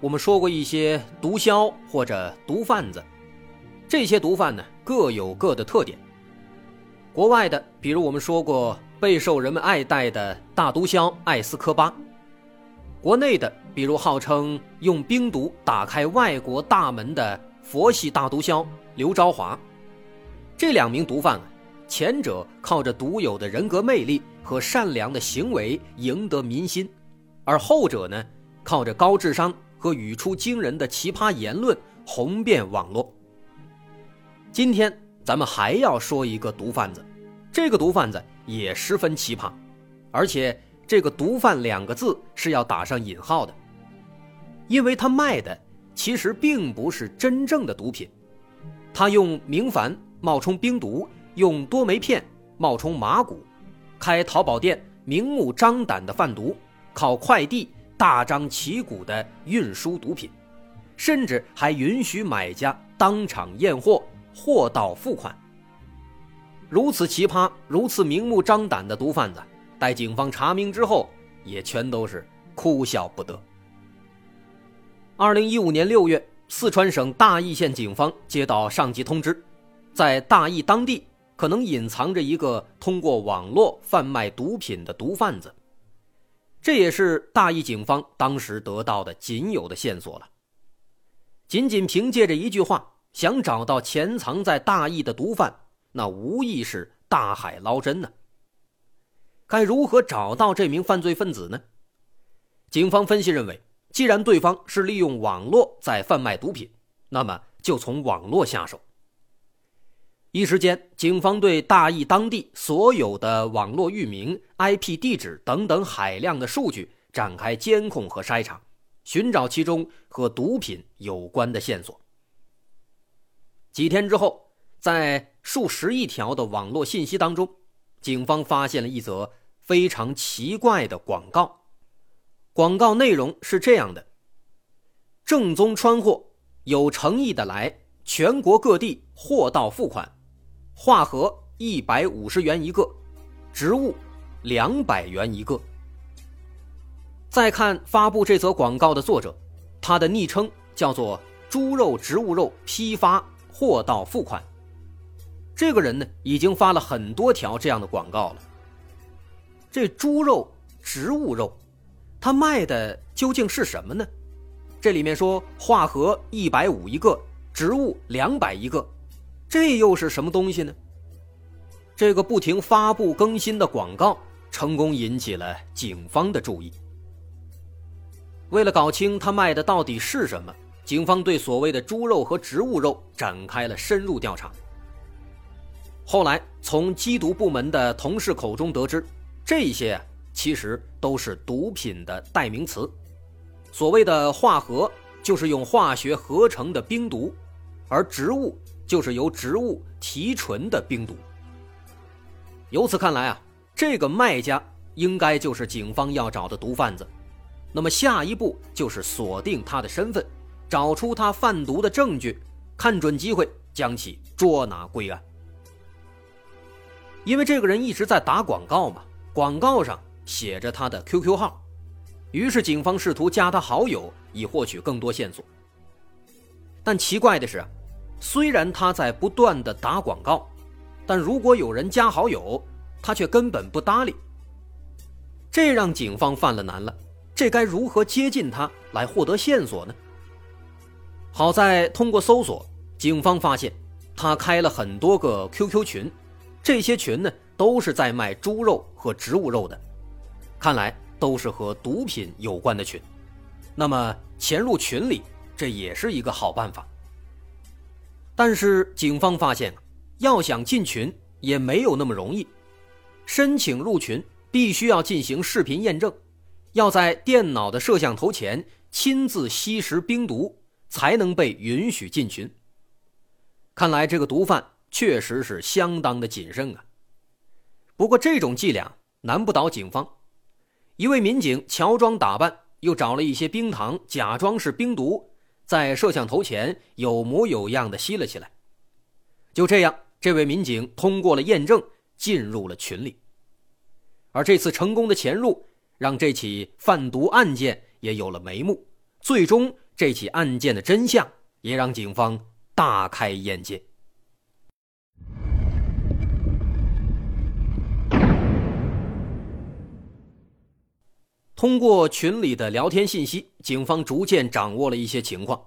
我们说过一些毒枭或者毒贩子，这些毒贩呢各有各的特点。国外的，比如我们说过备受人们爱戴的大毒枭艾斯科巴；国内的，比如号称用冰毒打开外国大门的佛系大毒枭刘朝华。这两名毒贩，前者靠着独有的人格魅力和善良的行为赢得民心，而后者呢？靠着高智商和语出惊人的奇葩言论红遍网络。今天咱们还要说一个毒贩子，这个毒贩子也十分奇葩，而且这个“毒贩”两个字是要打上引号的，因为他卖的其实并不是真正的毒品，他用明矾冒充冰毒，用多酶片冒充麻古，开淘宝店，明目张胆的贩毒，靠快递。大张旗鼓的运输毒品，甚至还允许买家当场验货，货到付款。如此奇葩、如此明目张胆的毒贩子，待警方查明之后，也全都是哭笑不得。二零一五年六月，四川省大邑县警方接到上级通知，在大邑当地可能隐藏着一个通过网络贩卖毒品的毒贩子。这也是大邑警方当时得到的仅有的线索了。仅仅凭借着一句话，想找到潜藏在大邑的毒贩，那无疑是大海捞针呢。该如何找到这名犯罪分子呢？警方分析认为，既然对方是利用网络在贩卖毒品，那么就从网络下手。一时间，警方对大邑当地所有的网络域名、IP 地址等等海量的数据展开监控和筛查，寻找其中和毒品有关的线索。几天之后，在数十亿条的网络信息当中，警方发现了一则非常奇怪的广告。广告内容是这样的：正宗川货，有诚意的来，全国各地货到付款。化合一百五十元一个，植物两百元一个。再看发布这则广告的作者，他的昵称叫做“猪肉植物肉批发货到付款”。这个人呢，已经发了很多条这样的广告了。这猪肉、植物肉，他卖的究竟是什么呢？这里面说化合一百五一个，植物两百一个。这又是什么东西呢？这个不停发布更新的广告，成功引起了警方的注意。为了搞清他卖的到底是什么，警方对所谓的猪肉和植物肉展开了深入调查。后来从缉毒部门的同事口中得知，这些其实都是毒品的代名词。所谓的化合，就是用化学合成的冰毒，而植物。就是由植物提纯的冰毒。由此看来啊，这个卖家应该就是警方要找的毒贩子。那么下一步就是锁定他的身份，找出他贩毒的证据，看准机会将其捉拿归案。因为这个人一直在打广告嘛，广告上写着他的 QQ 号，于是警方试图加他好友，以获取更多线索。但奇怪的是。虽然他在不断的打广告，但如果有人加好友，他却根本不搭理。这让警方犯了难了，这该如何接近他来获得线索呢？好在通过搜索，警方发现他开了很多个 QQ 群，这些群呢都是在卖猪肉和植物肉的，看来都是和毒品有关的群。那么潜入群里，这也是一个好办法。但是警方发现，要想进群也没有那么容易。申请入群必须要进行视频验证，要在电脑的摄像头前亲自吸食冰毒，才能被允许进群。看来这个毒贩确实是相当的谨慎啊。不过这种伎俩难不倒警方，一位民警乔装打扮，又找了一些冰糖，假装是冰毒，在摄像头前有模有样的吸了起来。就这样，这位民警通过了验证，进入了群里。而这次成功的潜入，让这起贩毒案件也有了眉目。最终，这起案件的真相也让警方大开眼界。通过群里的聊天信息，警方逐渐掌握了一些情况。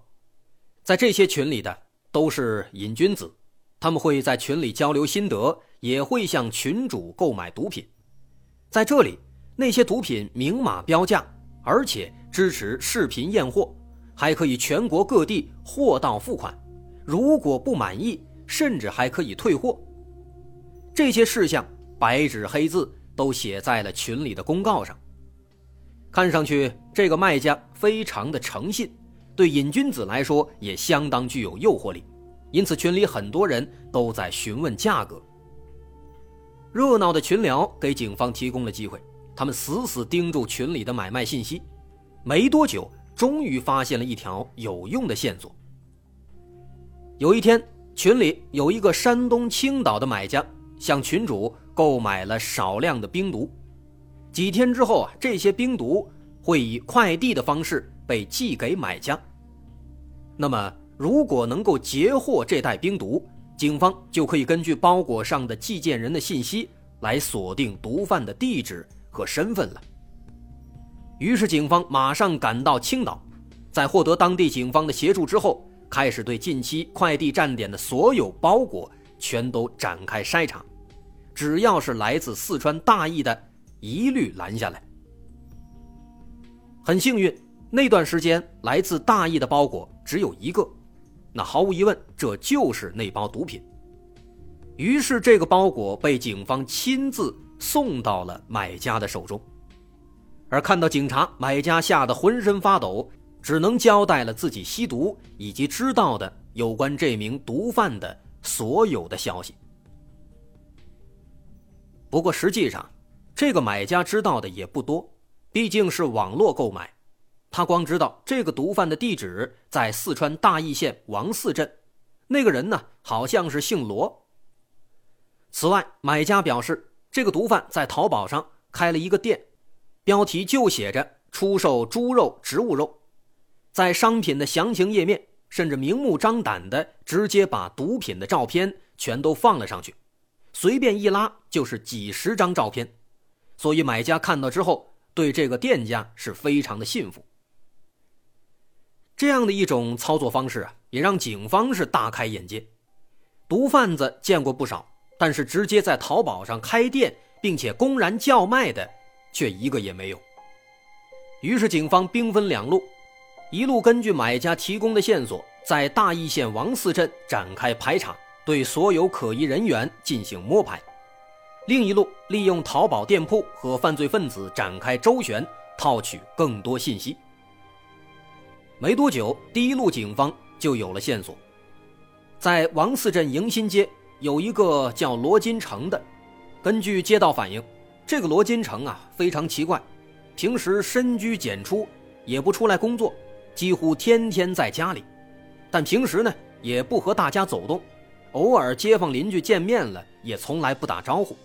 在这些群里的都是瘾君子，他们会在群里交流心得，也会向群主购买毒品。在这里，那些毒品明码标价，而且支持视频验货，还可以全国各地货到付款。如果不满意，甚至还可以退货。这些事项白纸黑字都写在了群里的公告上。看上去，这个卖家非常的诚信，对瘾君子来说也相当具有诱惑力，因此群里很多人都在询问价格。热闹的群聊给警方提供了机会，他们死死盯住群里的买卖信息，没多久，终于发现了一条有用的线索。有一天，群里有一个山东青岛的买家向群主购买了少量的冰毒，几天之后啊，这些冰毒会以快递的方式被寄给买家。那么，如果能够截获这袋冰毒，警方就可以根据包裹上的寄件人的信息来锁定毒贩的地址和身份了。于是，警方马上赶到青岛，在获得当地警方的协助之后，开始对近期快递站点的所有包裹全都展开筛查，只要是来自四川大邑的，一律拦下来。很幸运，那段时间来自大邑的包裹只有一个。那毫无疑问，这就是那包毒品。于是，这个包裹被警方亲自送到了买家的手中。而看到警察，买家吓得浑身发抖，只能交代了自己吸毒以及知道的有关这名毒贩的所有的消息。不过，实际上，这个买家知道的也不多，毕竟是网络购买。他光知道这个毒贩的地址在四川大邑县王寺镇，那个人呢好像是姓罗。此外，买家表示，这个毒贩在淘宝上开了一个店，标题就写着“出售猪肉、植物肉”，在商品的详情页面，甚至明目张胆的直接把毒品的照片全都放了上去，随便一拉就是几十张照片，所以买家看到之后，对这个店家是非常的信服。这样的一种操作方式啊，也让警方是大开眼界。毒贩子见过不少，但是直接在淘宝上开店并且公然叫卖的，却一个也没有。于是警方兵分两路，一路根据买家提供的线索，在大邑县王寺镇展开排查，对所有可疑人员进行摸排；另一路利用淘宝店铺和犯罪分子展开周旋，套取更多信息。没多久，第一路警方就有了线索，在王寺镇迎新街有一个叫罗金成的。根据街道反映，这个罗金成啊非常奇怪，平时深居简出，也不出来工作，几乎天天在家里。但平时呢也不和大家走动，偶尔街坊邻居见面了也从来不打招呼。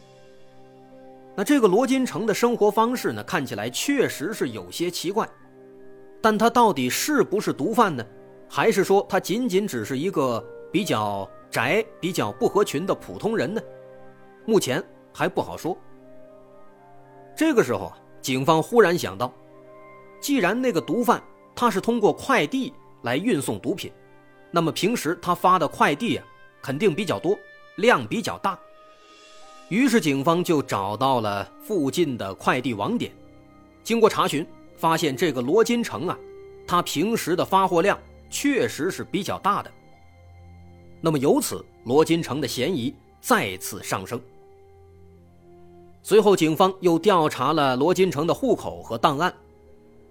那这个罗金成的生活方式呢，看起来确实是有些奇怪。但他到底是不是毒贩呢？还是说他仅仅只是一个比较宅、比较不合群的普通人呢？目前还不好说。这个时候啊，警方忽然想到，既然那个毒贩他是通过快递来运送毒品，那么平时他发的快递啊，肯定比较多，量比较大。于是警方就找到了附近的快递网点，经过查询。发现这个罗金城啊，他平时的发货量确实是比较大的。那么由此，罗金城的嫌疑再次上升。随后，警方又调查了罗金城的户口和档案，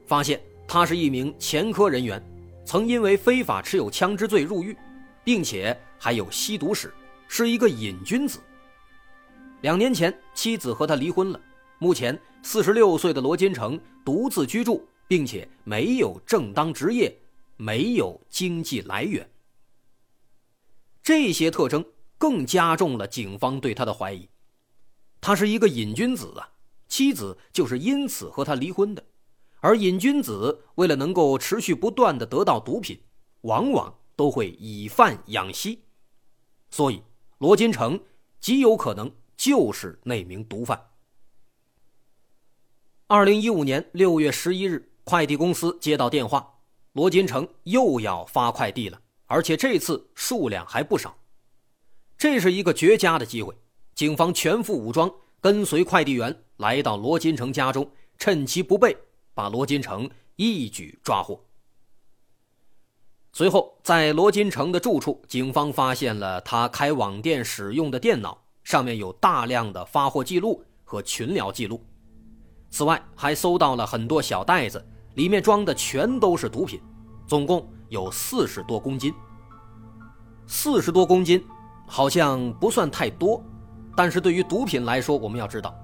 发现他是一名前科人员，曾因为非法持有枪支罪入狱，并且还有吸毒史，是一个瘾君子。两年前，妻子和他离婚了。目前，四十六岁的罗金成独自居住，并且没有正当职业，没有经济来源。这些特征更加重了警方对他的怀疑。他是一个瘾君子啊，妻子就是因此和他离婚的。而瘾君子为了能够持续不断的得到毒品，往往都会以贩养吸，所以罗金成极有可能就是那名毒贩。二零一五年六月十一日，快递公司接到电话，罗金成又要发快递了，而且这次数量还不少。这是一个绝佳的机会，警方全副武装，跟随快递员来到罗金成家中，趁其不备。把罗金成一举抓获。随后，在罗金成的住处，警方发现了他开网店使用的电脑，上面有大量的发货记录和群聊记录。此外，还搜到了很多小袋子，里面装的全都是毒品，总共有四十多公斤。四十多公斤，好像不算太多，但是对于毒品来说，我们要知道。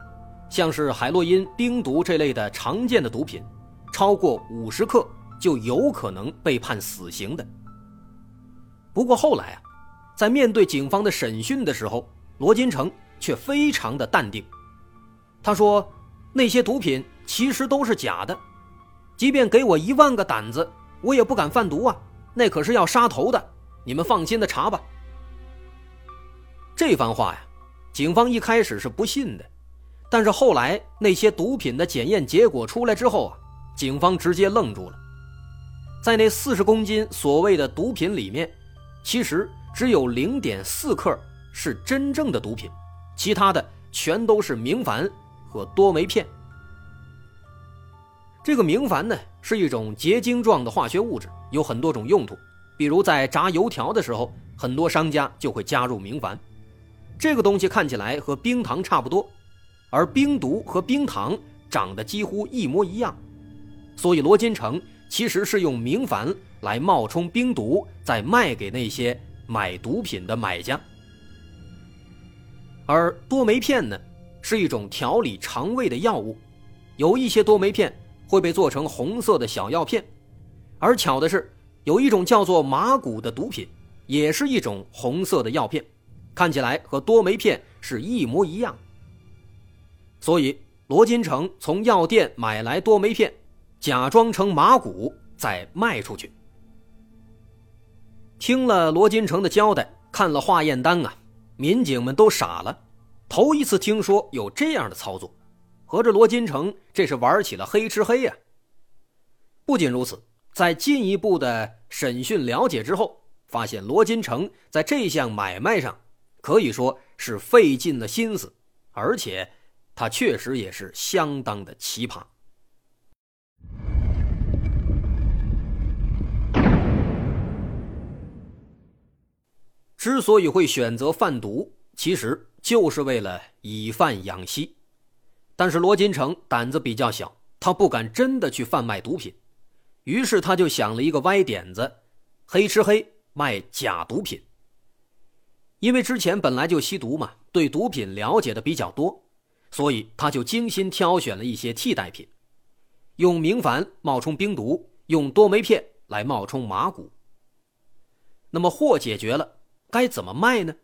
像是海洛因、冰毒这类的常见的毒品，超过五十克就有可能被判死刑的。不过后来啊，在面对警方的审讯的时候，罗金成却非常的淡定。他说：“那些毒品其实都是假的，即便给我一万个胆子，我也不敢贩毒啊，那可是要杀头的。你们放心的查吧。”这番话呀，警方一开始是不信的。但是后来那些毒品的检验结果出来之后啊，警方直接愣住了。在那四十公斤所谓的毒品里面，其实只有零点四克是真正的毒品，其他的全都是明矾和多酶片。这个明矾呢是一种结晶状的化学物质，有很多种用途，比如在炸油条的时候，很多商家就会加入明矾。这个东西看起来和冰糖差不多。而冰毒和冰糖长得几乎一模一样，所以罗金成其实是用明矾来冒充冰毒，再卖给那些买毒品的买家。而多酶片呢，是一种调理肠胃的药物，有一些多酶片会被做成红色的小药片，而巧的是，有一种叫做麻古的毒品，也是一种红色的药片，看起来和多酶片是一模一样。所以，罗金成从药店买来多酶片，假装成麻古再卖出去。听了罗金成的交代，看了化验单啊，民警们都傻了，头一次听说有这样的操作，合着罗金成这是玩起了黑吃黑呀。不仅如此，在进一步的审讯了解之后，发现罗金成在这项买卖上可以说是费尽了心思，而且。他确实也是相当的奇葩。之所以会选择贩毒，其实就是为了以贩养吸。但是罗金成胆子比较小，他不敢真的去贩卖毒品，于是他就想了一个歪点子：黑吃黑卖假毒品。因为之前本来就吸毒嘛，对毒品了解的比较多。所以他就精心挑选了一些替代品，用明矾冒充冰毒，用多酶片来冒充麻古。那么货解决了，该怎么卖呢？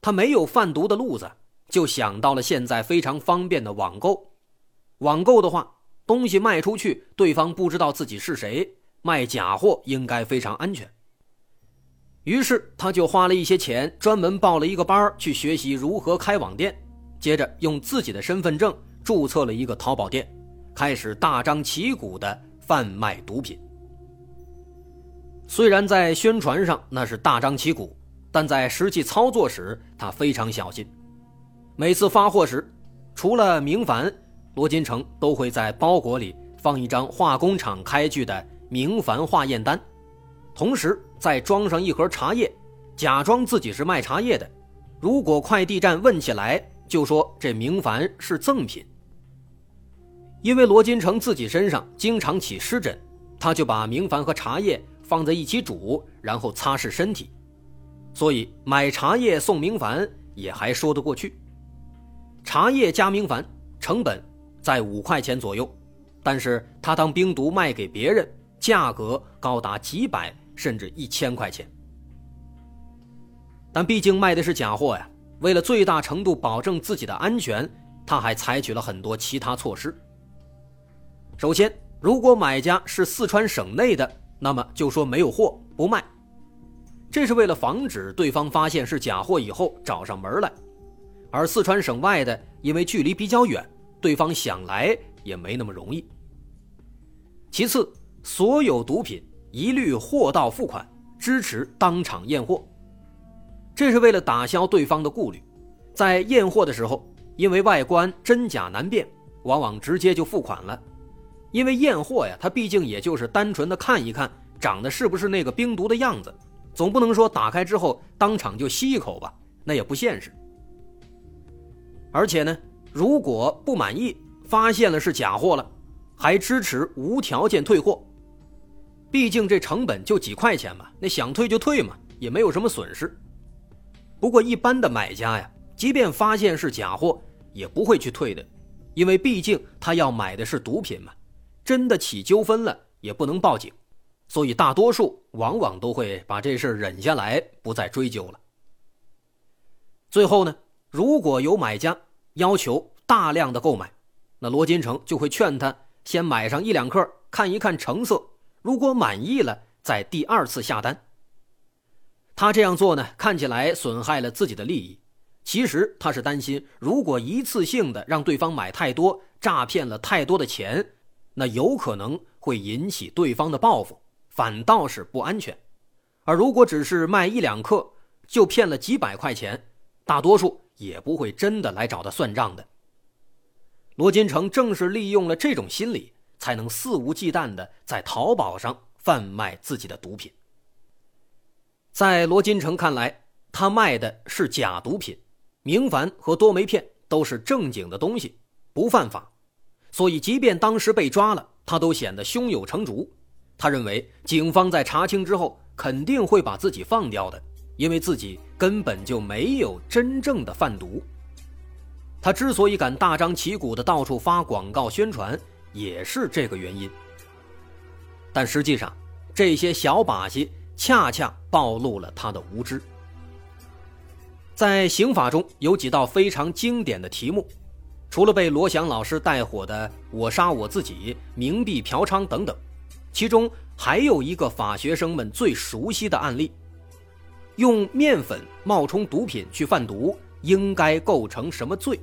他没有贩毒的路子，就想到了现在非常方便的网购。网购的话，东西卖出去，对方不知道自己是谁，卖假货应该非常安全。于是他就花了一些钱，专门报了一个班去学习如何开网店。接着用自己的身份证注册了一个淘宝店，开始大张旗鼓的贩卖毒品。虽然在宣传上那是大张旗鼓，但在实际操作时他非常小心。每次发货时，除了明矾，罗金成都会在包裹里放一张化工厂开具的明矾化验单，同时再装上一盒茶叶，假装自己是卖茶叶的。如果快递站问起来，就说这明矾是赠品，因为罗金成自己身上经常起湿疹，他就把明矾和茶叶放在一起煮，然后擦拭身体，所以买茶叶送明矾也还说得过去。茶叶加明矾成本在五块钱左右，但是他当冰毒卖给别人，价格高达几百甚至一千块钱。但毕竟卖的是假货呀，为了最大程度保证自己的安全，他还采取了很多其他措施。首先，如果买家是四川省内的，那么就说没有货不卖，这是为了防止对方发现是假货以后找上门来。而四川省外的，因为距离比较远，对方想来也没那么容易。其次，所有毒品一律货到付款，支持当场验货，这是为了打消对方的顾虑。在验货的时候，因为外观真假难辨，往往直接就付款了。因为验货呀，它毕竟也就是单纯的看一看长得是不是那个冰毒的样子，总不能说打开之后当场就吸一口吧，那也不现实。而且呢，如果不满意，发现了是假货了，还支持无条件退货。毕竟这成本就几块钱嘛，那想退就退嘛，也没有什么损失。不过一般的买家呀，即便发现是假货，也不会去退的，因为毕竟他要买的是毒品嘛。真的起纠纷了，也不能报警，所以大多数往往都会把这事忍下来，不再追究了。最后呢，如果有买家要求大量的购买，那罗金成就会劝他先买上一两克，看一看成色，如果满意了，再第二次下单。他这样做呢，看起来损害了自己的利益，其实他是担心，如果一次性的让对方买太多，诈骗了太多的钱。那有可能会引起对方的报复，反倒是不安全。而如果只是卖一两克就骗了几百块钱，大多数也不会真的来找他算账的。罗金成正是利用了这种心理，才能肆无忌惮的在淘宝上贩卖自己的毒品。在罗金成看来，他卖的是假毒品，明矾和多酶片都是正经的东西，不犯法。所以，即便当时被抓了，他都显得胸有成竹。他认为，警方在查清之后肯定会把自己放掉的，因为自己根本就没有真正的贩毒。他之所以敢大张旗鼓的到处发广告宣传，也是这个原因。但实际上，这些小把戏恰恰暴露了他的无知。在刑法中有几道非常经典的题目。除了被罗翔老师带火的“我杀我自己”、冥币嫖娼等等，其中还有一个法学生们最熟悉的案例：用面粉冒充毒品去贩毒，应该构成什么罪？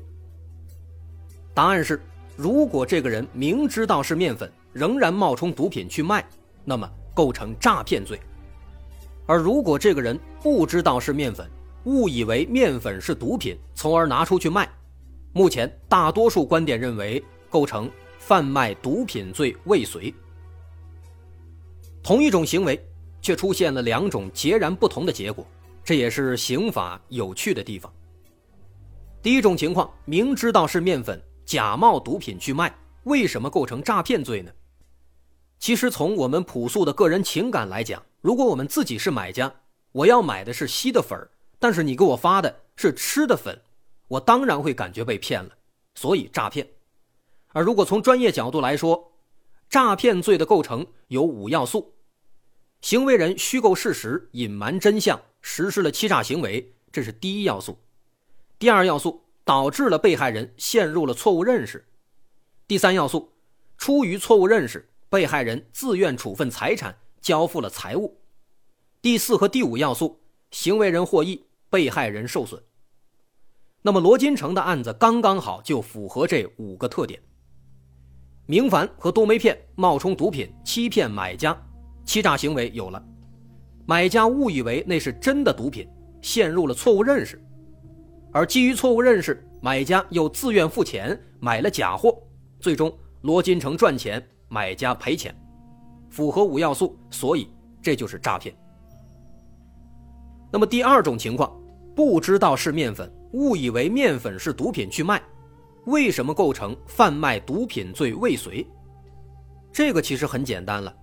答案是：如果这个人明知道是面粉，仍然冒充毒品去卖，那么构成诈骗罪；而如果这个人不知道是面粉，误以为面粉是毒品，从而拿出去卖。目前大多数观点认为构成贩卖毒品罪未遂。同一种行为，却出现了两种截然不同的结果，这也是刑法有趣的地方。第一种情况，明知道是面粉，假冒毒品去卖，为什么构成诈骗罪呢？其实从我们朴素的个人情感来讲，如果我们自己是买家，我要买的是稀的粉儿，但是你给我发的是吃的粉。我当然会感觉被骗了，所以诈骗。而如果从专业角度来说，诈骗罪的构成有五要素：行为人虚构事实、隐瞒真相，实施了欺诈行为，这是第一要素；第二要素，导致了被害人陷入了错误认识；第三要素，出于错误认识，被害人自愿处分财产，交付了财物；第四和第五要素，行为人获益，被害人受损。那么罗金成的案子刚刚好就符合这五个特点：明矾和多酶片冒充毒品欺骗买家，欺诈行为有了；买家误以为那是真的毒品，陷入了错误认识；而基于错误认识，买家又自愿付钱买了假货，最终罗金成赚钱，买家赔钱，符合五要素，所以这就是诈骗。那么第二种情况，不知道是面粉。误以为面粉是毒品去卖，为什么构成贩卖毒品罪未遂？这个其实很简单了，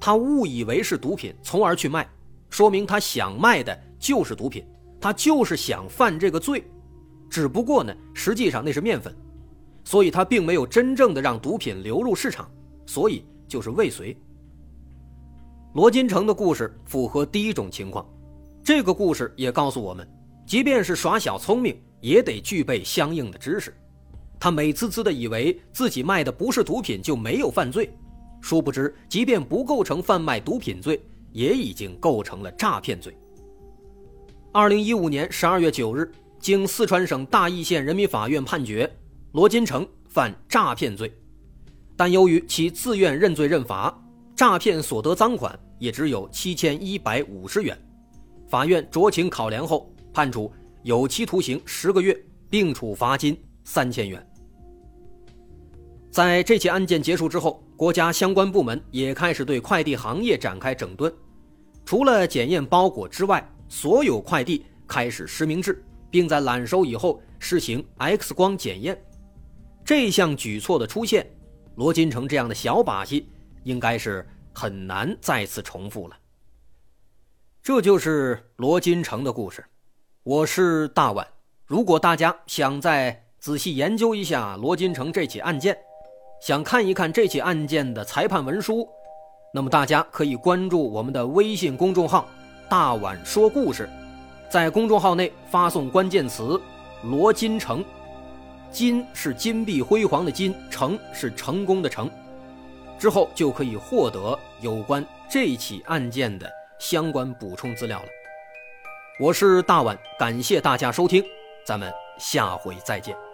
他误以为是毒品，从而去卖，说明他想卖的就是毒品，他就是想犯这个罪，只不过呢，实际上那是面粉，所以他并没有真正的让毒品流入市场，所以就是未遂。罗金城的故事符合第一种情况，这个故事也告诉我们，即便是耍小聪明，也得具备相应的知识。他美滋滋的以为自己卖的不是毒品就没有犯罪，殊不知，即便不构成贩卖毒品罪，也已经构成了诈骗罪。二零一五年十二月九日，经四川省大邑县人民法院判决，罗金成犯诈骗罪，但由于其自愿认罪认罚，诈骗所得赃款也只有七千一百五十元，法院酌情考量后判处有期徒刑十个月，并处罚金三千元。在这起案件结束之后，国家相关部门也开始对快递行业展开整顿。除了检验包裹之外，所有快递开始实名制，并在揽收以后实行 X 光检验。这项举措的出现，罗金成这样的小把戏应该是很难再次重复了。这就是罗金成的故事。我是大碗。如果大家想再仔细研究一下罗金成这起案件，想看一看这起案件的裁判文书，那么大家可以关注我们的微信公众号“大碗说故事”，在公众号内发送关键词“罗金成”，金是金碧辉煌的金，成是成功的成，之后就可以获得有关这起案件的相关补充资料了。我是大碗，感谢大家收听，咱们下回再见。